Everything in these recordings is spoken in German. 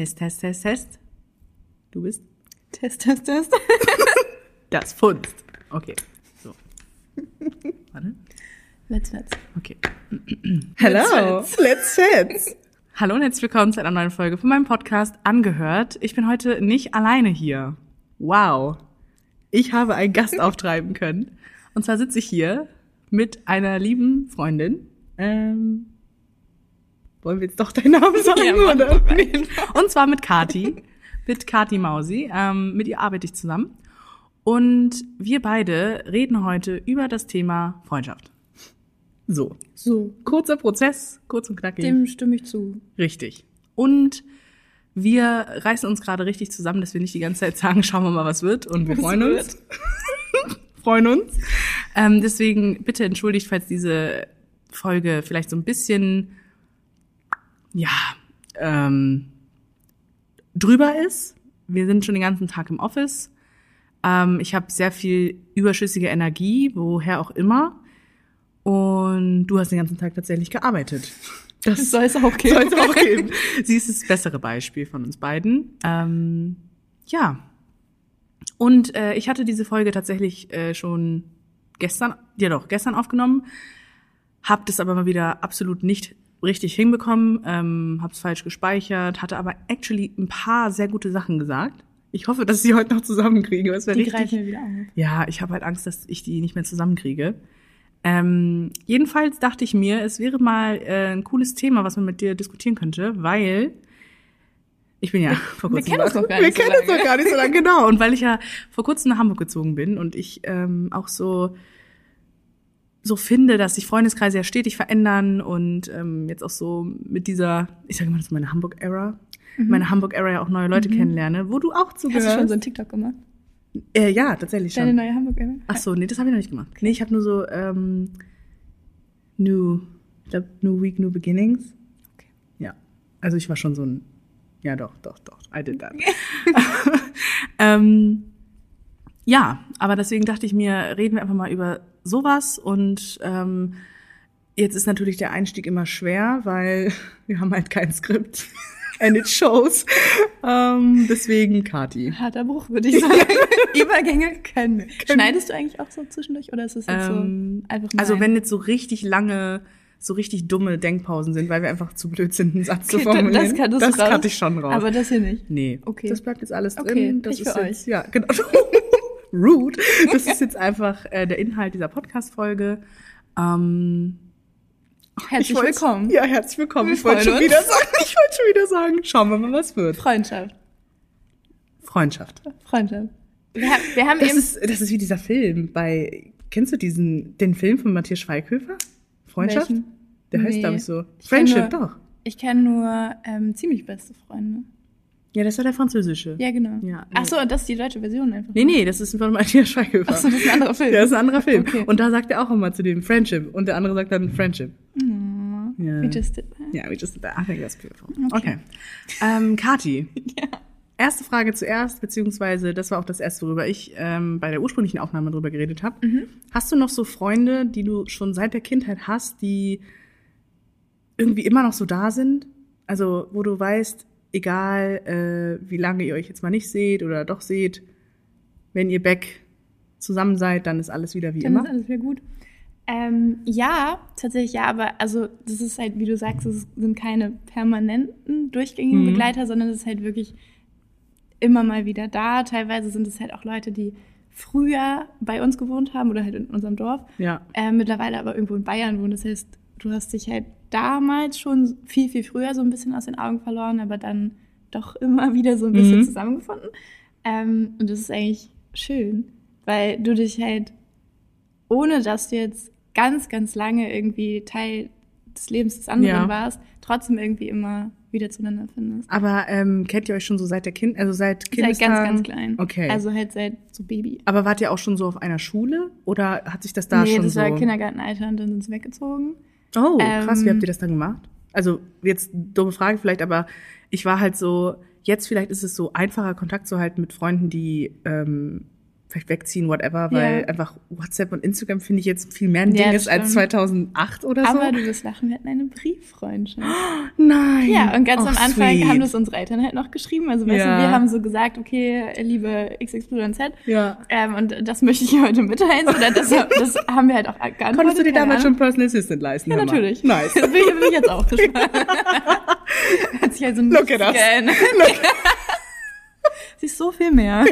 Test, Test, Test, Test. Du bist Test, Test, Test. das Funst. Okay, so. Warte. Let's, let's. Okay. Hello. Let's chat. Hallo und herzlich willkommen zu einer neuen Folge von meinem Podcast Angehört. Ich bin heute nicht alleine hier. Wow. Ich habe einen Gast auftreiben können. Und zwar sitze ich hier mit einer lieben Freundin. Ähm, wollen wir jetzt doch deinen Namen sagen, Ja, oder? Und zwar mit Kati. mit Kati Mausi. Ähm, mit ihr arbeite ich zusammen. Und wir beide reden heute über das Thema Freundschaft. So. So, Kurzer Prozess, kurz und knackig. dem stimme ich zu. Richtig. Und wir reißen uns gerade richtig zusammen, dass wir nicht die ganze Zeit sagen, schauen wir mal, was wird. Und wir Was freuen uns. freuen uns. Ähm, deswegen bitte entschuldigt, falls diese Folge vielleicht so ein bisschen, ja, ähm, drüber ist. Wir sind schon den ganzen Tag im Office. Ähm, ich habe sehr viel überschüssige Energie, woher auch immer. Und du hast den ganzen Tag tatsächlich gearbeitet. Das soll es auch geben. Soll es auch geben. Sie ist das bessere Beispiel von uns beiden. Ähm, ja. Und äh, ich hatte diese Folge tatsächlich äh, schon gestern, ja doch, gestern aufgenommen, hab das aber mal wieder absolut nicht richtig hinbekommen, ähm, hab's falsch gespeichert, hatte aber actually ein paar sehr gute Sachen gesagt. Ich hoffe, dass ich sie heute noch zusammenkriege. Das Die richtig. greifen wir wieder auf. Ja, ich habe halt Angst, dass ich die nicht mehr zusammenkriege. Ähm, jedenfalls dachte ich mir, es wäre mal äh, ein cooles Thema, was man mit dir diskutieren könnte, weil ich bin ja vor wir kurzem kennen uns noch gar wir nicht so kennen uns noch gar nicht so lange, genau. Und weil ich ja vor kurzem nach Hamburg gezogen bin und ich ähm, auch so so finde, dass sich Freundeskreise ja stetig verändern und ähm, jetzt auch so mit dieser, ich sage mal, das ist meine Hamburg-Era, meine Hamburg-Era ja auch neue Leute kennenlerne, wo du auch Hast zugehörst. du schon so ein TikTok gemacht? äh, ja, tatsächlich schon. Deine neue Hamburg-Era? Ach so, nee, das habe ich noch nicht gemacht. Nee, ich habe nur so ähm, New, ich glaube New Week, New Beginnings. Okay. Ja, also ich war schon so ein, ja doch, doch, doch, I did that. ähm, ja, aber deswegen dachte ich mir, reden wir einfach mal über sowas und ähm, jetzt ist natürlich der Einstieg immer schwer, weil wir haben halt kein Skript. And it shows. Ähm, deswegen Kati. Harter Bruch, würde ich sagen. Übergänge können. Schneidest du eigentlich auch so zwischendurch oder ist es jetzt Ähm, so einfach mal Also wenn jetzt so richtig lange, so richtig dumme Denkpausen sind, weil wir einfach zu blöd sind, einen Satz zu Okay, da- formulieren. das kann- das das raus. ich schon raus. Aber das hier nicht. nee, Okay. das bleibt jetzt alles Okay, drin. Das ist für jetzt, ja, genau. Rude. Das ist jetzt einfach äh, der Inhalt dieser Podcast-Folge. Ähm, Herzlich willkommen. Ja, herzlich willkommen. Wir ich wollte schon uns. wieder sagen, ich wollte schon wieder sagen, schauen wir mal, was wird. Freundschaft. Freundschaft. Freundschaft. Wir, haben- wir haben Das eben ist, das ist wie dieser Film bei, kennst du diesen, den Film von Matthias Schweighöfer? Freundschaft? Welchen? Der heißt, Nee. glaube ich, so. Ich Friendship, nur- doch. Ich kenne nur ähm, ziemlich beste Freunde. Ja, das war der französische. Ja, genau. Ja, Ach so, und das ist die deutsche Version einfach. Nee, nee, das ist von Matthias Schweighöfer. Ach so, das ist ein anderer Film. Ja, das ist ein anderer Film. Okay. Und da sagt er auch immer zu dem Friendship. Und der andere sagt dann Friendship. Oh, Ja. We just did that. Ja, we just did that. I think that's beautiful. Okay. Okay. Ähm, Kati. Ja. Erste Frage zuerst, beziehungsweise das war auch das erste, worüber ich ähm, bei der ursprünglichen Aufnahme drüber geredet habe. Mhm. Hast du noch so Freunde, die du schon seit der Kindheit hast, die irgendwie immer noch so da sind? Also, wo du weißt, egal äh, wie lange ihr euch jetzt mal nicht seht oder doch seht, wenn ihr back zusammen seid, dann ist alles wieder wie Dann immer. ist alles wieder gut. Ähm, ja, tatsächlich ja, aber also das ist halt, wie du sagst, es sind keine permanenten, durchgängigen Mhm. Begleiter, sondern es ist halt wirklich immer mal wieder da. Teilweise sind es halt auch Leute, die früher bei uns gewohnt haben oder halt in unserem Dorf, Ja. äh, mittlerweile aber irgendwo in Bayern wohnen. Das heißt, du hast dich halt damals schon viel, viel früher so ein bisschen aus den Augen verloren, aber dann doch immer wieder so ein bisschen Mhm. zusammengefunden. Ähm, und das ist eigentlich schön, weil du dich halt, ohne dass du jetzt ganz, ganz lange irgendwie Teil des Lebens des anderen Ja. warst, trotzdem irgendwie immer wieder zueinander findest. Aber ähm, kennt ihr euch schon so seit der Kind, also seit Seit Kindestagen? ganz, ganz klein. Okay. Also halt seit so Baby. Aber wart ihr auch schon so auf einer Schule oder hat sich das da nee, schon das so? war Kindergartenalter und dann sind sie weggezogen. Oh, krass, Ähm, wie habt ihr das dann gemacht? Also jetzt dumme Frage vielleicht, aber ich war halt so, jetzt vielleicht ist es so einfacher Kontakt zu halten mit Freunden, die ähm, vielleicht wegziehen, whatever, weil Ja. einfach WhatsApp und Instagram finde ich jetzt viel mehr ein Ding ist als stimmt. 2008 oder so. Aber du wirst lachen, wir hatten eine Brieffreundschaft. Nein. Ja, und ganz Oh, am Anfang sweet. haben das unsere Eltern halt noch geschrieben. Also weißt Ja. du, wir haben so gesagt, okay, liebe XXYZ, Ja. ähm, und das möchte ich heute mitteilen. Oder das, das haben wir halt auch geantwortet. Konntest du dir damals schon Personal Assistant leisten? Ja, hör mal? natürlich. Nice. Das will ich, will ich jetzt auch. Hat sich also Look at us. geändert. Sie ist so viel mehr.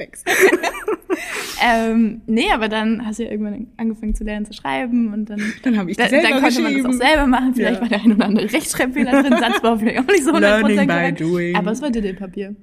Thanks. ähm, nee, aber dann hast du ja irgendwann angefangen zu lernen zu schreiben und dann, Dann habe ich die da, dann konnte man das auch selber machen. Vielleicht Ja. war der ein oder andere Rechtschreibfehler drin, Satzbau vielleicht auch nicht so 100% Learning by doing. Aber es war Diddle-Papier.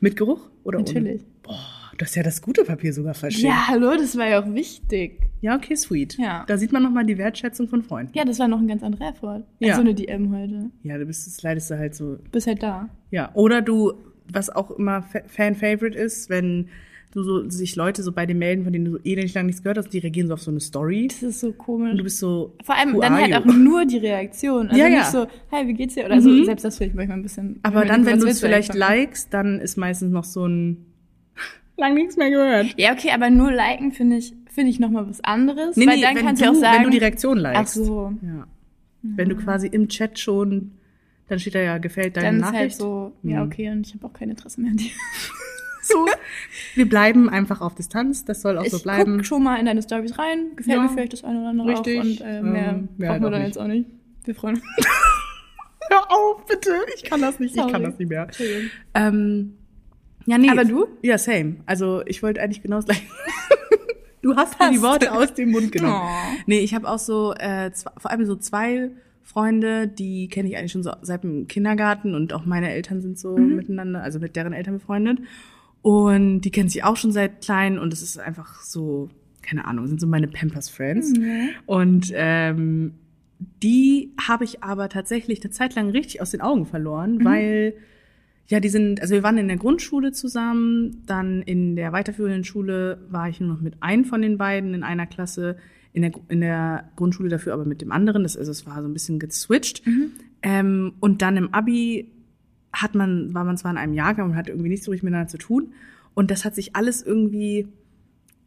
Mit Geruch oder Natürlich. ohne? Boah, du hast ja das gute Papier sogar verschickt. Ja, hallo, das war ja auch wichtig. Ja, okay, sweet. Ja. Da sieht man nochmal die Wertschätzung von Freunden. Ja, das war noch ein ganz anderer. Ja. Ja. So eine DM heute. Ja, du bist, das leidest du halt so. Bist halt da. Ja. Oder du, was auch immer Fa- Fan-Favorite ist, wenn du so, sich Leute so bei dir melden, von denen du so ewig lang nichts gehört hast, die reagieren so auf so eine Story. Das ist so komisch. Und du bist so. Vor allem dann halt you? auch nur die Reaktion. Also Ja, ja. nicht so, hey, wie geht's dir? Oder so, Mhm. selbst das finde ich manchmal ein bisschen. Aber dann, wenn du es vielleicht likest, dann ist meistens noch so ein lang nichts mehr gehört. Ja, okay, aber nur liken finde ich, finde ich nochmal was anderes. Nee, weil nee, dann kannst du, auch sagen, wenn du die Reaktion likest. ach so, Ja. Wenn du quasi im Chat schon, dann steht da ja, gefällt deine dann ist Nachricht. halt so, ja, Mhm. okay, und ich habe auch kein Interesse mehr an dir. so. Wir bleiben einfach auf Distanz, das soll auch so ich bleiben. guck schon mal in deine Stories rein, gefällt Ja. mir vielleicht das eine oder andere Richtig. auch und äh, mehr Ähm, mehr brauchen wir nicht. jetzt auch nicht. Wir freuen uns. Hör auf, bitte. Ich kann das nicht, ich Sorry. kann das nicht mehr. Ähm, ja, nee. Aber du? Ja, same. Also ich wollte eigentlich genau das gleiche. du hast mir die. Worte aus dem Mund genommen. Oh. Nee, ich habe auch so, äh, zwei, vor allem so zwei Freunde, die kenne ich eigentlich schon so seit dem Kindergarten und auch meine Eltern sind so Mhm. miteinander, also mit deren Eltern befreundet. Und die kennen sich auch schon seit klein und es ist einfach so, keine Ahnung, sind so meine Pampers Friends. Mhm. Und ähm, die habe ich aber tatsächlich eine Zeit lang richtig aus den Augen verloren, Mhm. weil ja, die sind, also wir waren in der Grundschule zusammen, dann in der weiterführenden Schule war ich nur noch mit einem von den beiden in einer Klasse, in der, in der Grundschule dafür aber mit dem anderen, das, also es war so ein bisschen geswitcht. Ähm, und dann im Abi hat man, war man zwar in einem Jahrgang und hat irgendwie nicht so richtig miteinander zu tun. Und das hat sich alles irgendwie,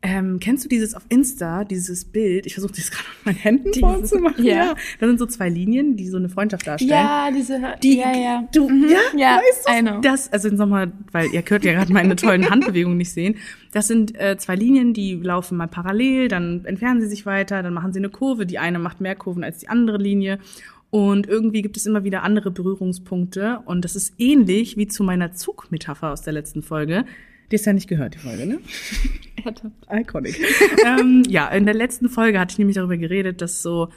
ähm, kennst du dieses auf Insta, dieses Bild? Ich versuche das gerade mit meinen Händen vorzumachen. ja. Da sind so zwei Linien, die so eine Freundschaft darstellen. Ja, diese, Die, ja, ja. Du, Mhm. ja, ja, weißt du, I know. das, also nochmal, weil ihr könnt ja gerade meine tollen Handbewegungen nicht sehen. Das sind äh, zwei Linien, die laufen mal parallel, dann entfernen sie sich weiter, dann machen sie eine Kurve. Die eine macht mehr Kurven als die andere Linie. Und irgendwie gibt es immer wieder andere Berührungspunkte. Und das ist ähnlich wie zu meiner Zugmetapher aus der letzten Folge. Die ist ja nicht gehört, die Folge, ne? Härte. Iconic. ähm, ja, in der letzten Folge hatte ich nämlich darüber geredet, dass so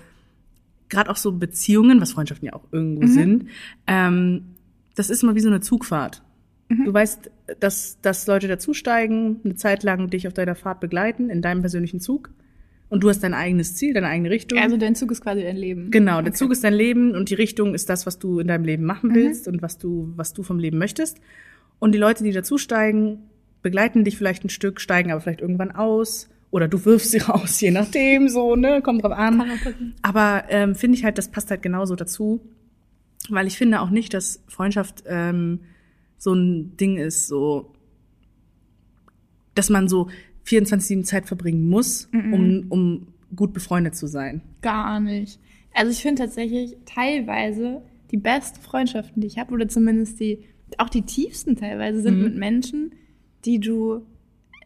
gerade auch so Beziehungen, was Freundschaften ja auch irgendwo sind, ähm, das ist immer wie so eine Zugfahrt. Du weißt, dass, dass Leute dazusteigen, eine Zeit lang dich auf deiner Fahrt begleiten, in deinem persönlichen Zug. Und du hast dein eigenes Ziel, deine eigene Richtung. Also dein Zug ist quasi dein Leben. Genau, der Zug ist dein Leben und die Richtung ist das, was du in deinem Leben machen willst und was du, was du vom Leben möchtest. Und die Leute, die dazusteigen, begleiten dich vielleicht ein Stück, steigen aber vielleicht irgendwann aus oder du wirfst sie raus, je nachdem, so, ne, kommt drauf an. Aber ähm, finde ich halt, das passt halt genauso dazu, weil ich finde auch nicht, dass Freundschaft ähm, so ein Ding ist, so, dass man so 24-7 Zeit verbringen muss, um, um gut befreundet zu sein. Gar nicht. Also ich finde tatsächlich teilweise die besten Freundschaften, die ich habe, oder zumindest die, auch die tiefsten teilweise, sind Mhm. mit Menschen, die du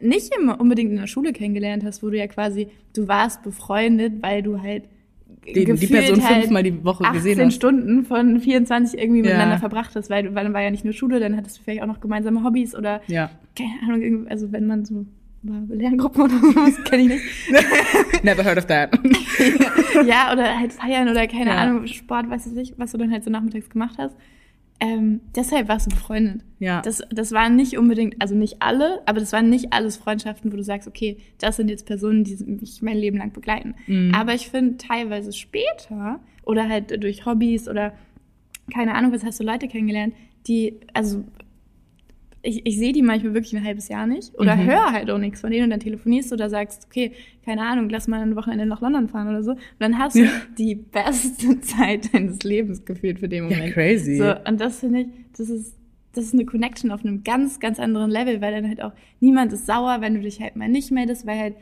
nicht immer unbedingt in der Schule kennengelernt hast, wo du ja quasi, du warst befreundet, weil du halt Die, die Person halt fünfmal die Woche 18 gesehen hast. Stunden von 24 irgendwie Ja. miteinander verbracht hast, weil, weil dann war ja nicht nur Schule, dann hattest du vielleicht auch noch gemeinsame Hobbys oder Ja. keine Ahnung, also wenn man so Lerngruppen oder sowas, kenne ich nicht. Never heard of that. ja, oder halt feiern oder keine Ja. Ahnung, Sport, weiß ich nicht, was du dann halt so nachmittags gemacht hast. Ähm, deshalb warst du befreundet. Ja. Das, das waren nicht unbedingt, also nicht alle, aber das waren nicht alles Freundschaften, wo du sagst, okay, das sind jetzt Personen, die mich mein Leben lang begleiten. Mhm. Aber ich finde teilweise später oder halt durch Hobbys oder keine Ahnung, was hast du Leute kennengelernt, die, also ich, ich sehe die manchmal wirklich ein halbes Jahr nicht oder Mhm. höre halt auch nichts von denen und dann telefonierst du oder sagst, okay, keine Ahnung, lass mal ein Wochenende nach London fahren oder so. Und dann hast du Ja. die beste Zeit deines Lebens gefühlt für den Ja, Moment. crazy. So, und das finde ich, das ist, das ist eine Connection auf einem ganz, ganz anderen Level, weil dann halt auch niemand ist sauer, wenn du dich halt mal nicht meldest, weil halt,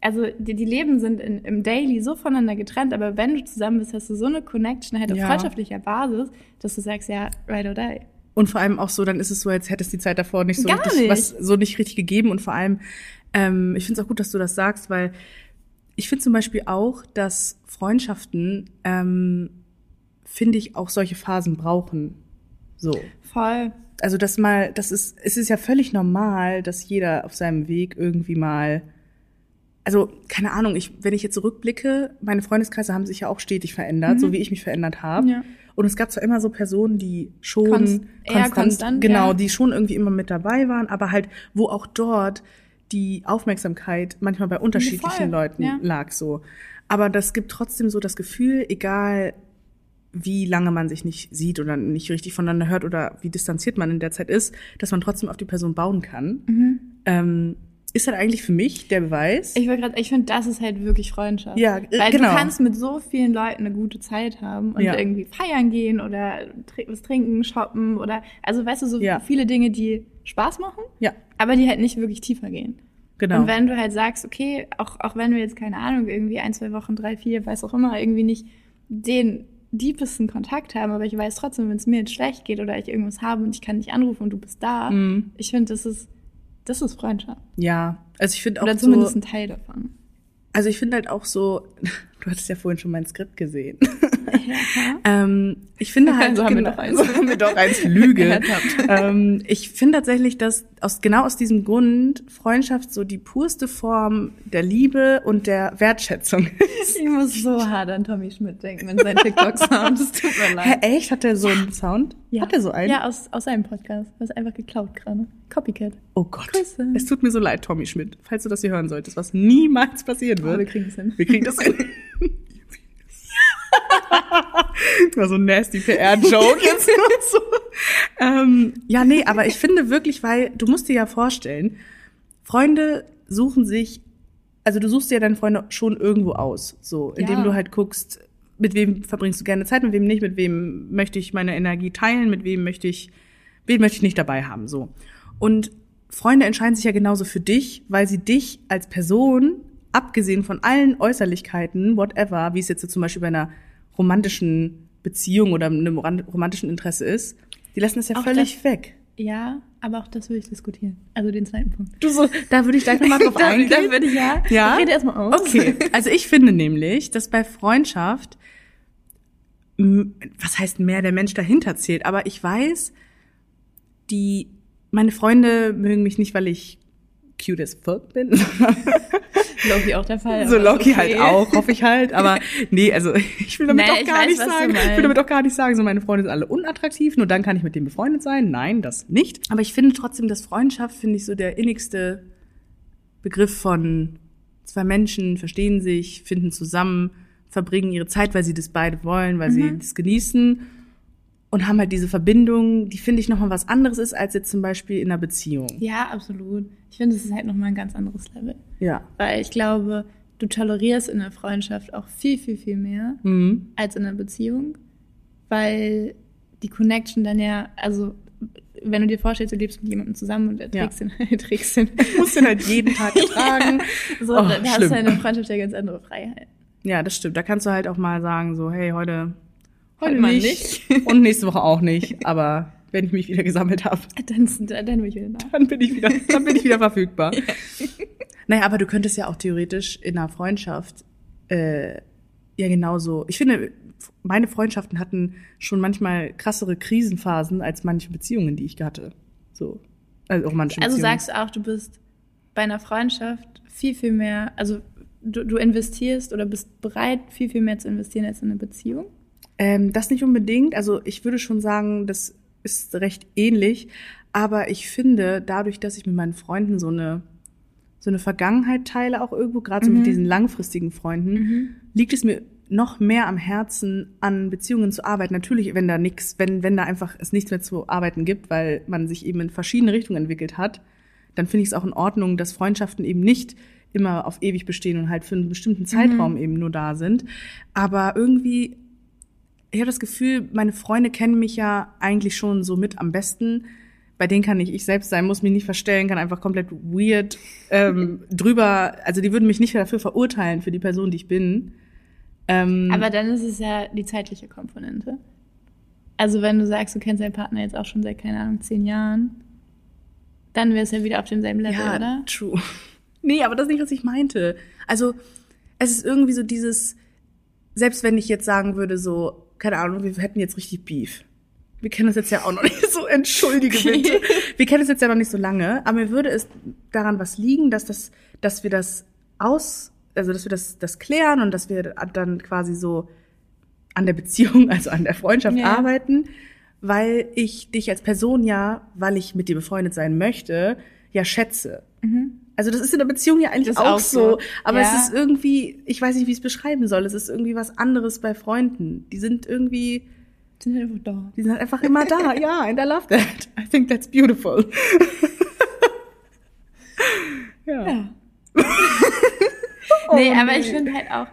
also die, die Leben sind in, im Daily so voneinander getrennt, aber wenn du zusammen bist, hast du so eine Connection halt auf Ja. freundschaftlicher Basis, dass du sagst, ja, ride or die. Und vor allem auch so, dann ist es so, als hättest die Zeit davor nicht so Gar richtig, nicht. was so nicht richtig gegeben. Und vor allem, ähm, ich finde es auch gut, dass du das sagst, weil ich finde zum Beispiel auch, dass Freundschaften, ähm, finde ich, auch solche Phasen brauchen. So. Voll. Also das mal, das ist, es ist ja völlig normal, dass jeder auf seinem Weg irgendwie mal, also keine Ahnung, ich, wenn ich jetzt zurückblicke, meine Freundeskreise haben sich ja auch stetig verändert, so wie ich mich verändert habe. Mhm. Ja. Und es gab zwar immer so Personen, die schon Konst- eher konstant, genau, ja. die schon irgendwie immer mit dabei waren, aber halt, wo auch dort die Aufmerksamkeit manchmal bei unterschiedlichen Voll, Leuten ja. lag so. Aber das gibt trotzdem so das Gefühl, egal wie lange man sich nicht sieht oder nicht richtig voneinander hört oder wie distanziert man in der Zeit ist, dass man trotzdem auf die Person bauen kann. Mhm. Ähm, ist halt eigentlich für mich der Beweis. Ich wollte gerade, ich finde, das ist halt wirklich Freundschaft. Ja, äh, Weil genau. du kannst mit so vielen Leuten eine gute Zeit haben und Ja. irgendwie feiern gehen oder tr- was trinken, shoppen oder, also weißt du, so Ja. viele Dinge, die Spaß machen, ja, aber die halt nicht wirklich tiefer gehen. genau. Und wenn du halt sagst, okay, auch, auch wenn wir jetzt, keine Ahnung, irgendwie ein, zwei Wochen, drei, vier, weiß auch immer, irgendwie nicht den deepesten Kontakt haben, aber ich weiß trotzdem, wenn es mir jetzt schlecht geht oder ich irgendwas habe und ich kann nicht anrufen und du bist da, Mhm. ich finde, das ist, das ist Freundschaft. ja, also ich finde auch Oder so, zumindest ein Teil davon. also ich finde halt auch so, du hattest ja vorhin schon mein Skript gesehen. Ja. ähm, ich finde halt, So haben wir genau- doch eins. so haben wir doch eins Lüge. Ähm, ich finde tatsächlich, dass aus, genau aus diesem Grund Freundschaft so die purste Form der Liebe und der Wertschätzung ist. Ich muss so hart an Tommy Schmidt denken in seinen TikTok-Sound. Es tut mir Hä, leid. echt? Hat der so einen Sound? Hat der so einen? Ja, aus, aus seinem Podcast. Das ist einfach geklaut gerade. Copycat. Oh Gott. Grüße. Es tut mir so leid, Tommy Schmidt, falls du das hier hören solltest, was niemals passieren Aber wir wird. kriegen es hin. Wir kriegen das hin. Das war so ein nasty PR-Joke jetzt so. Ähm, ja, nee, aber ich finde wirklich, weil du musst dir ja vorstellen, Freunde suchen sich, also du suchst dir deine Freunde schon irgendwo aus, so, indem Ja. du halt guckst, mit wem verbringst du gerne Zeit, mit wem nicht, mit wem möchte ich meine Energie teilen, mit wem möchte ich, wen möchte ich nicht dabei haben, so. Und Freunde entscheiden sich ja genauso für dich, weil sie dich als Person, abgesehen von allen Äußerlichkeiten, whatever, wie es jetzt so zum Beispiel bei einer romantischen Beziehung oder einem rom- romantischen Interesse ist, die lassen das ja Auch völlig das- weg. Ja, aber auch das würde ich diskutieren. Also den zweiten Punkt. Du so, da würde ich gleich nochmal drauf Da- eingehen. da würde ich ja- Ja. Rede erst mal aus. Okay. Also ich finde nämlich, dass bei Freundschaft, was heißt mehr der Mensch dahinter zählt, aber ich weiß, die, meine Freunde mögen mich nicht, weil ich cute as fuck bin. Loki auch der Fall. so Loki okay. halt auch, hoffe ich halt. Aber nee, also ich will damit Nee, auch gar weiß, nicht sagen, ich will damit auch gar nicht sagen, so meine Freunde sind alle unattraktiv, nur dann kann ich mit denen befreundet sein. Nein, das nicht. Aber ich finde trotzdem, dass Freundschaft, finde ich, so der innigste Begriff von zwei Menschen verstehen sich, finden zusammen, verbringen ihre Zeit, weil sie das beide wollen, weil sie das genießen und haben halt diese Verbindung, die finde ich nochmal was anderes ist, als jetzt zum Beispiel in einer Beziehung. Ja, absolut. Ich finde, es ist halt nochmal ein ganz anderes Level. Ja. Weil ich glaube, du tolerierst in der Freundschaft auch viel, viel, viel mehr Mhm. als in einer Beziehung. Weil die Connection dann ja, also wenn du dir vorstellst, du lebst mit jemandem zusammen und er Ja. trägst den, trägst den. Ich muss den halt jeden Tag ertragen. So, Oh, da hast du in der Freundschaft ja ganz andere Freiheit. Ja, das stimmt. Da kannst du halt auch mal sagen, so, hey, heute, heute Heute mal nicht. Und nächste Woche auch nicht. Aber wenn ich mich wieder gesammelt habe, Dann, dann bin ich wieder da. dann bin ich wieder, dann bin ich wieder verfügbar. Naja, aber du könntest ja auch theoretisch in einer Freundschaft äh, ja genauso. Ich finde, meine Freundschaften hatten schon manchmal krassere Krisenphasen als manche Beziehungen, die ich hatte. So. Also auch manche Also sagst du auch, du bist bei einer Freundschaft viel, viel mehr, also du, du investierst oder bist bereit, viel, viel mehr zu investieren als in eine Beziehung? Ähm, das nicht unbedingt. Also ich würde schon sagen, das ist recht ähnlich. Aber ich finde, dadurch, dass ich mit meinen Freunden so eine so eine Vergangenheit teile, auch irgendwo, gerade so Mhm. mit diesen langfristigen Freunden, liegt es mir noch mehr am Herzen, an Beziehungen zu arbeiten. Natürlich, wenn da nichts, wenn, wenn da einfach es nichts mehr zu arbeiten gibt, weil man sich eben in verschiedene Richtungen entwickelt hat, dann finde ich es auch in Ordnung, dass Freundschaften eben nicht immer auf ewig bestehen und halt für einen bestimmten Zeitraum eben nur da sind. Aber irgendwie ich habe das Gefühl, meine Freunde kennen mich ja eigentlich schon so mit am besten. bei denen kann ich ich selbst sein, muss mich nicht verstellen, kann einfach komplett weird ähm, drüber, also die würden mich nicht dafür verurteilen, für die Person, die ich bin. Ähm, Aber dann ist es ja die zeitliche Komponente. Also wenn du sagst, du kennst deinen Partner jetzt auch schon seit, keine Ahnung, zehn Jahren, dann wäre es ja wieder auf demselben Level, ja, oder? true. Nee, aber das ist nicht, was ich meinte. Also, es ist irgendwie so dieses, selbst wenn ich jetzt sagen würde, so, keine Ahnung, wir hätten jetzt richtig Beef. Wir kennen uns jetzt ja auch noch nicht so, entschuldige bitte. Wir kennen uns jetzt ja noch nicht so lange, aber mir würde es daran was liegen, dass das, dass wir das aus, also dass wir das, das klären und dass wir dann quasi so an der Beziehung, also an der Freundschaft Ja. arbeiten, weil ich dich als Person ja, weil ich mit dir befreundet sein möchte, ja schätze. Also das ist in der Beziehung ja eigentlich auch, auch so. so. Aber Ja. es ist irgendwie, ich weiß nicht, wie ich es beschreiben soll. Es ist irgendwie was anderes bei Freunden. Die sind irgendwie, Sind halt einfach da. die sind einfach immer da. ja, and I love that. I think that's beautiful. ja. Ja. Oh, nee, aber nee. ich finde halt auch,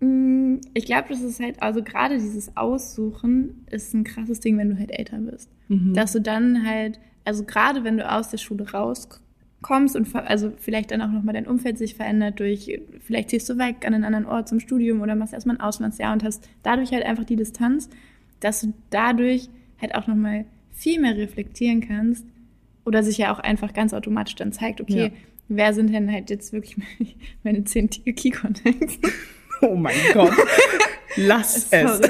mh, ich glaube, das ist halt, also gerade dieses Aussuchen ist ein krasses Ding, wenn du halt älter bist. Mhm. Dass du dann halt, also gerade wenn du aus der Schule rauskommst und also vielleicht dann auch nochmal dein Umfeld sich verändert durch, vielleicht ziehst du weg an einen anderen Ort zum Studium oder machst erstmal ein Auslandsjahr und hast dadurch halt einfach die Distanz, dass du dadurch halt auch nochmal viel mehr reflektieren kannst oder sich ja auch einfach ganz automatisch dann zeigt, okay, Ja. wer sind denn halt jetzt wirklich meine, meine zehn Key-Contacts? Oh mein Gott. Lass es.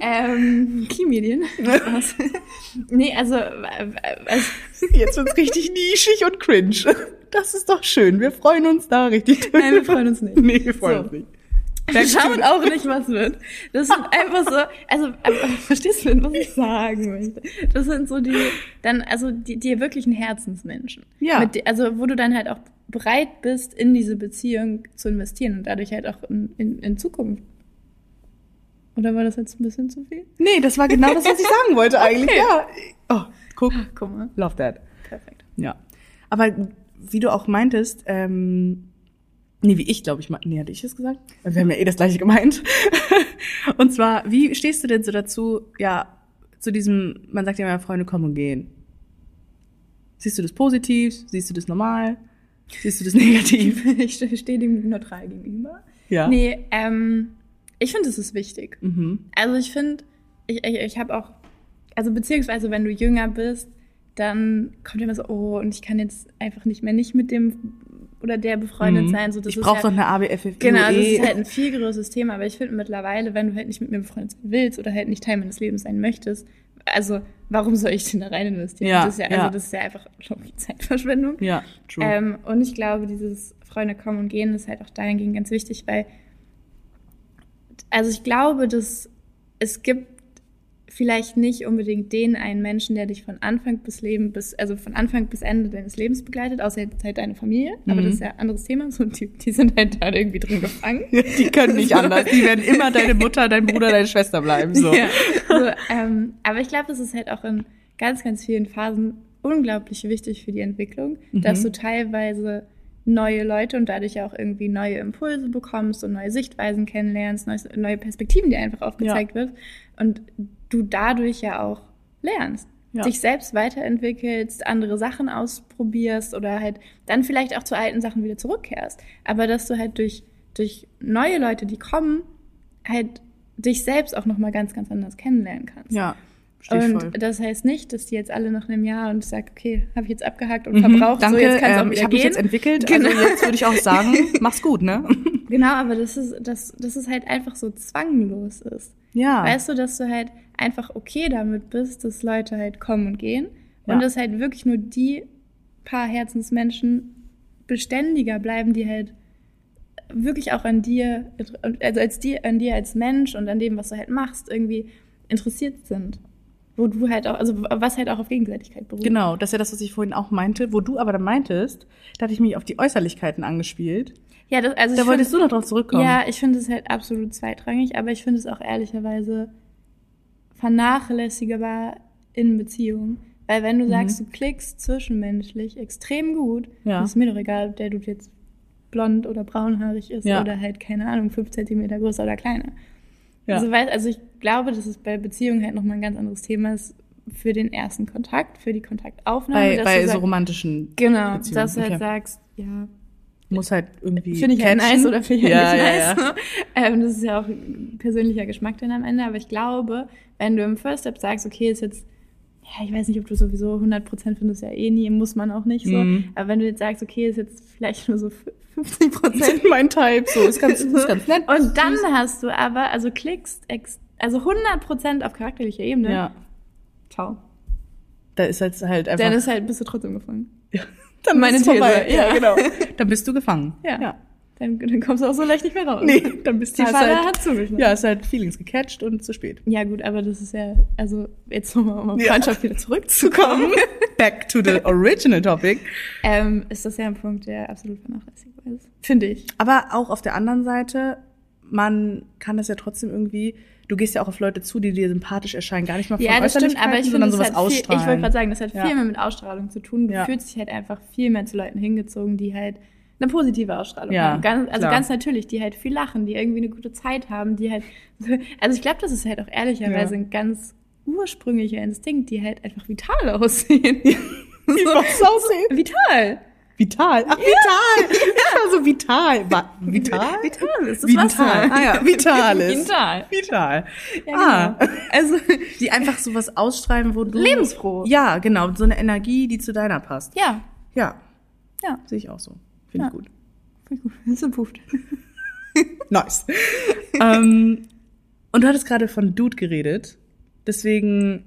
Ähm, Key-Medien. Spaß. nee, also, also Jetzt wird's richtig nischig und cringe. Das ist doch schön. Wir freuen uns da richtig. Nein, wir freuen uns nicht. Nee, wir freuen So. uns nicht. Wir schauen auch nicht, was wird. Das sind einfach so, also, aber, verstehst du, was ich sagen möchte? Das sind so die, dann, also, die, die wirklichen Herzensmenschen. Ja. Mit, also, wo du dann halt auch bereit bist, in diese Beziehung zu investieren und dadurch halt auch in, in, in Zukunft. Oder war das jetzt ein bisschen zu viel? Nee, das war genau das, was ich sagen wollte eigentlich. Okay. Ja. Oh, guck. Guck mal. Love that. Perfekt. Ja. Aber wie du auch meintest, ähm, nee, wie ich glaube ich, nee, hatte ich das gesagt? Wir haben ja eh das gleiche gemeint. und zwar, wie stehst du denn so dazu, ja, zu diesem, man sagt ja immer, Freunde kommen und gehen. Siehst du das positiv? Siehst du das normal? Siehst du das negativ? Ich ste- stehe dem neutral gegenüber. Ja. Nee, ähm, ich finde, es ist wichtig. Mhm. Also ich finde, ich, ich, ich habe auch, also beziehungsweise wenn du jünger bist, dann kommt immer so, oh, und ich kann jetzt einfach nicht mehr nicht mit dem oder der befreundet Mhm. sein. So, das ich brauche ja, doch eine ABFF. Genau, das ist halt ein viel größeres Thema, aber ich finde mittlerweile, wenn du halt nicht mit mir befreundet sein willst oder halt nicht Teil meines Lebens sein möchtest, also warum soll ich denn da rein investieren? Ja, das ist ja, also ja. das ist ja einfach ich, Zeitverschwendung. Ja, true. Ähm, und ich glaube, dieses Freunde kommen und gehen ist halt auch dahingehend ganz wichtig, weil, also ich glaube, dass es gibt vielleicht nicht unbedingt den einen Menschen, der dich von Anfang bis Leben bis, also von Anfang bis Ende deines Lebens begleitet, außer jetzt halt deine Familie. Aber Mhm. das ist ja ein anderes Thema. So, die, die sind halt da irgendwie drin gefangen. die können nicht anders. Die werden immer deine Mutter, dein Bruder, deine Schwester bleiben. So. Ja. So, ähm, aber ich glaube, das ist halt auch in ganz, ganz vielen Phasen unglaublich wichtig für die Entwicklung, Mhm. dass du teilweise neue Leute und dadurch auch irgendwie neue Impulse bekommst und neue Sichtweisen kennenlernst, neue Perspektiven, die einfach aufgezeigt wird und du dadurch ja auch lernst. Ja. Dich selbst weiterentwickelst, andere Sachen ausprobierst oder halt dann vielleicht auch zu alten Sachen wieder zurückkehrst. Aber dass du halt durch, durch neue Leute, die kommen, halt dich selbst auch nochmal ganz, ganz anders kennenlernen kannst. Ja, ich Und das heißt nicht, dass die jetzt alle nach einem Jahr und ich sage, okay, habe ich jetzt abgehakt und Mhm, verbraucht, Danke, so jetzt kann es auch ähm, wieder ich habe mich jetzt entwickelt, Genau. also jetzt würde ich auch sagen, mach's gut, ne? Genau, aber das ist, das, das ist halt einfach so zwanglos ist. Ja. Weißt du, dass du halt einfach okay damit bist, dass Leute halt kommen und gehen Ja. und dass halt wirklich nur die paar Herzensmenschen beständiger bleiben, die halt wirklich auch an dir, also als dir, an dir als Mensch und an dem, was du halt machst, irgendwie interessiert sind. Wo du halt auch, also was halt auch auf Gegenseitigkeit beruht. Genau, das ist ja das, was ich vorhin auch meinte, wo du aber dann meintest, da hatte ich mich auf die Äußerlichkeiten angespielt. Ja, das, also Da ich wolltest find, du noch drauf zurückkommen. Ja, ich finde es halt absolut zweitrangig, aber ich finde es auch ehrlicherweise vernachlässigbar in Beziehungen. Weil wenn du sagst, du klickst zwischenmenschlich extrem gut, Mhm. Ja. ist mir doch egal, ob der Dude jetzt blond oder braunhaarig ist Ja. oder halt, keine Ahnung, fünf Zentimeter größer oder kleiner. Ja. Also, weißt, also ich glaube, dass es bei Beziehungen halt nochmal ein ganz anderes Thema ist, für den ersten Kontakt, für die Kontaktaufnahme. Bei, dass bei so sagst, romantischen Genau, Beziehungen. dass du halt Okay. sagst, ja, muss halt irgendwie finde ich halt catchen. nice oder finde ich ja, halt nicht ja, nice. Ja. ähm, das ist ja auch persönlicher Geschmack dann am Ende, aber ich glaube, wenn du im First Step sagst, okay, ist jetzt, ja, ich weiß nicht, ob du sowieso 100% findest, ja eh nie, muss man auch nicht so, Mhm. aber wenn du jetzt sagst, okay, ist jetzt vielleicht nur so 50%, Sind mein Type, so ist ganz, ist ganz nett. und dann hast du aber, also klickst, ex, also 100% auf charakterlicher Ebene, ja, ciao. da ist jetzt halt einfach. Dann ist halt, bist du trotzdem gefangen. dann meine. These, Ja, ja. genau. Dann bist du gefangen. Ja. ja. Dann, dann kommst du auch so leicht nicht mehr raus. Nee, dann bist Die du Falle halt, hat zugeschlagen. ja, ist halt Feelings gecatcht und zu spät. Ja, gut, aber das ist ja, also jetzt nochmal, um auf Ja. Freundschaft wieder zurückzukommen, Back to the original topic. ähm, ist das ja ein Punkt, der absolut vernachlässigbar ist. Finde ich. Aber auch auf der anderen Seite, man kann das ja trotzdem irgendwie, du gehst ja auch auf Leute zu, die dir sympathisch erscheinen, gar nicht mal von Ja, das stimmt, aber ich finde, sowas hat viel, ausstrahlen. ich wollte gerade sagen, das hat Ja. viel mehr mit Ausstrahlung zu tun. Du Ja. fühlst dich halt einfach viel mehr zu Leuten hingezogen, die halt eine positive Ausstrahlung Ja, haben. Ganz, also klar. ganz natürlich, die halt viel lachen, die irgendwie eine gute Zeit haben, die halt, also ich glaube, das ist halt auch ehrlicherweise Ja. ein ganz ursprünglicher Instinkt, die halt einfach vital aussehen. Wie was aussehen? Vital. Vital. Ach, vital. Ich war so vital. Vital? Vital ist das Vital. Wasser. Ah ja, vital ist. Vital. Vital. Ja, ah. genau. Also, Die einfach sowas ausstrahlen, wo du... Lebensfroh. Ja, genau. So eine Energie, die zu deiner passt. ja. Ja, Ja. sehe ich auch so. Finde Ja. ich gut. Voll gut. Das ist improved. Nice. ähm, und du hattest gerade von Dude geredet. Deswegen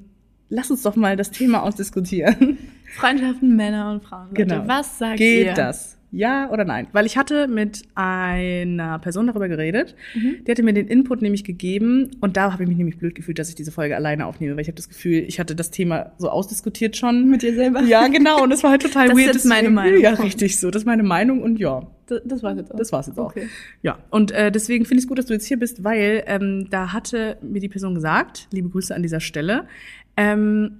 lass uns doch mal das Thema ausdiskutieren. Freundschaften, Männer und Frauen. Leute. Genau. Was sagt Geht ihr? das? Ja oder nein? Weil ich hatte mit einer Person darüber geredet, Mhm. die hatte mir den Input nämlich gegeben und da habe ich mich nämlich blöd gefühlt, dass ich diese Folge alleine aufnehme, weil ich habe das Gefühl, ich hatte das Thema so ausdiskutiert schon. Mit dir selber? Ja, genau, und das war halt total Das ist weird. jetzt meine deswegen- Meinung. Ja, richtig so. Das ist meine Meinung und ja, Das, das war's jetzt auch. das war's jetzt auch. Okay. Ja, und äh, deswegen finde ich es gut, dass du jetzt hier bist, weil ähm, da hatte mir die Person gesagt, liebe Grüße an dieser Stelle, ähm,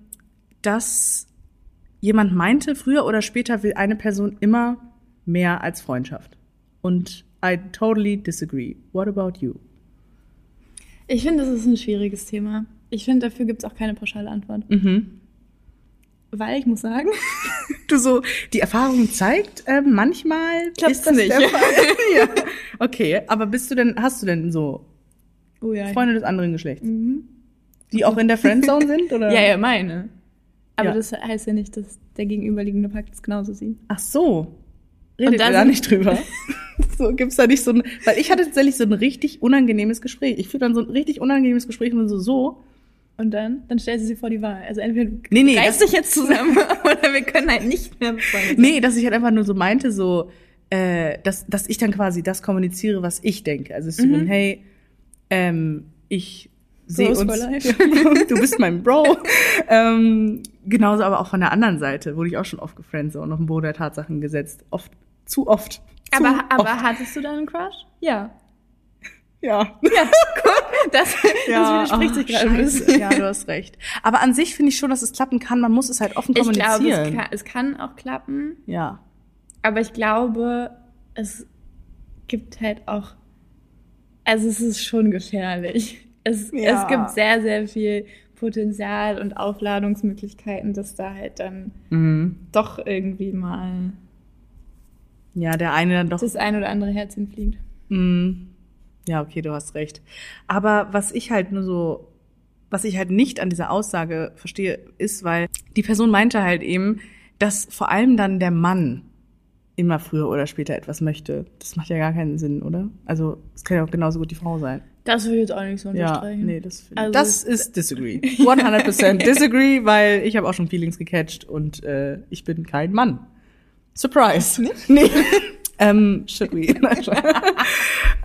dass jemand meinte, früher oder später will eine Person immer mehr als Freundschaft. Und I totally disagree. What about you? Ich finde, das ist ein schwieriges Thema. Ich finde, dafür gibt's auch keine pauschale Antwort. Mhm. Weil ich muss sagen, Du so, die Erfahrung zeigt, äh, manchmal Klappt's ist das nicht. der Fall. ja. Okay, aber bist du denn, hast du denn so oh ja. Freunde des anderen Geschlechts, Mhm. die auch in der Friendzone sind? Oder? Ja, ja, meine. Aber Ja. das heißt ja nicht, dass der gegenüberliegende Pakt es genauso sieht. Ach so. Redet da ihr da nicht drüber? so, gibt's da nicht so ein, weil ich hatte tatsächlich so ein richtig unangenehmes Gespräch. Ich führe dann so ein richtig unangenehmes Gespräch und bin so, so. Und dann, dann stellst du sie vor die Wahl. Also entweder du Nee, nee, reißt dich jetzt zusammen oder wir können halt nicht mehr befreundet. Nee, dass ich halt einfach nur so meinte, so, äh, dass, dass ich dann quasi das kommuniziere, was ich denke. Also, ich so bin, hey, ähm, ich sehe uns. du bist mein Bro. ähm, genauso aber auch von der anderen Seite wurde ich auch schon oft gefriendet und auf den Boden der Tatsachen gesetzt. Oft, zu oft. Zu Aber, aber oft. hattest du da einen Crush? Ja. Ja. Ja, gut. Das, das widerspricht sich gerade ein scheiße. bisschen. Ja, du hast recht. Aber an sich finde ich schon, dass es klappen kann. Man muss es halt offen Ich glaube, kommunizieren. es kann, es kann auch klappen. ja. Aber ich glaube, es gibt halt auch, also es ist schon gefährlich. Es, Ja. es gibt sehr, sehr viel Potenzial und Aufladungsmöglichkeiten, dass da halt dann Mhm. doch irgendwie mal Ja, der eine dann doch. das ein oder andere Herz hinfliegt. Mhm. Ja, okay, du hast recht. Aber was ich halt nur so, was ich halt nicht an dieser Aussage verstehe, ist, weil die Person meinte halt eben, dass vor allem dann der Mann immer früher oder später etwas möchte. Das macht ja gar keinen Sinn, oder? Also, es kann ja auch genauso gut die Frau sein. Das will ich jetzt auch nicht so Ja, unterstreichen. nee, das, Also- das ist disagree. 100% disagree, weil ich habe auch schon Feelings gecatcht und äh, ich bin kein Mann. Surprise. Nee. ähm, should we?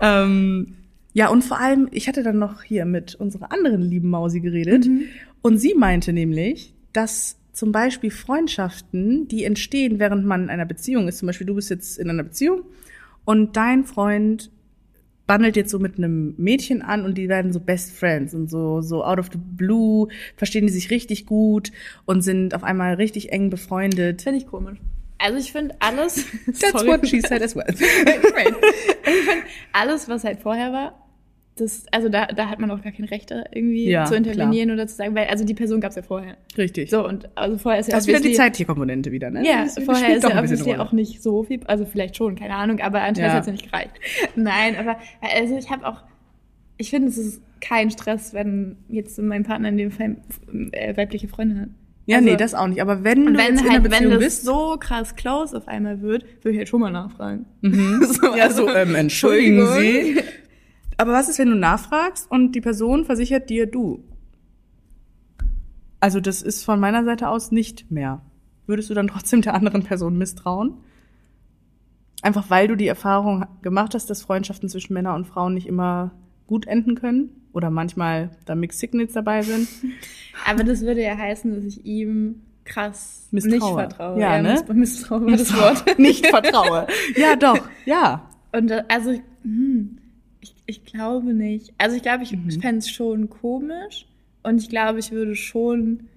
Ähm, ja, und vor allem, ich hatte dann noch hier mit unserer anderen lieben Mausi geredet und sie meinte nämlich, dass zum Beispiel Freundschaften, die entstehen, während man in einer Beziehung ist, zum Beispiel du bist jetzt in einer Beziehung und dein Freund bandelt jetzt so mit einem Mädchen an und die werden so Best Friends und so, so out of the blue, verstehen die sich richtig gut und sind auf einmal richtig eng befreundet. Finde ich komisch. Also ich finde alles. That's Sorry. what she said as well. Great. Ich finde alles, was halt vorher war, das, also da, da hat man auch gar kein Recht, da irgendwie Ja, zu intervenieren oder zu sagen, weil, also die Person gab es ja vorher. Richtig. So, und also vorher ist ja das ist wieder die obviously- Zeitkomponente wieder, ne? Ja, Das vorher ist ja obviously auch nicht so viel, also vielleicht schon, keine Ahnung, aber anscheinend Ja. hat es ja nicht gereicht. Nein, aber also ich habe auch, ich finde, es ist kein Stress, wenn jetzt mein Partner in dem Fall äh, weibliche Freunde hat. Ja, Also- nee, das auch nicht. Aber wenn du wenn jetzt in einer halt, wenn Beziehung das bist, so krass close auf einmal wird, würde ich halt schon mal nachfragen. Mhm. So, ja, so, also, ähm, entschuldigen. Sie. Aber was ist, wenn du nachfragst und die Person versichert dir du? Also das ist von meiner Seite aus nicht mehr. Würdest du dann trotzdem der anderen Person misstrauen? Einfach weil du die Erfahrung gemacht hast, dass Freundschaften zwischen Männern und Frauen nicht immer gut enden können oder manchmal da Mixed Signals dabei sind. Aber das würde ja heißen, dass ich ihm krass Misstraue. nicht vertraue. Ja, ne? miss- Misstraue war das Wort. Nicht vertraue. Ja, doch. Ja. Und da- also, hm, ich, ich glaube nicht. Also ich glaube, ich Mhm. fände es schon komisch und ich glaube, ich würde schon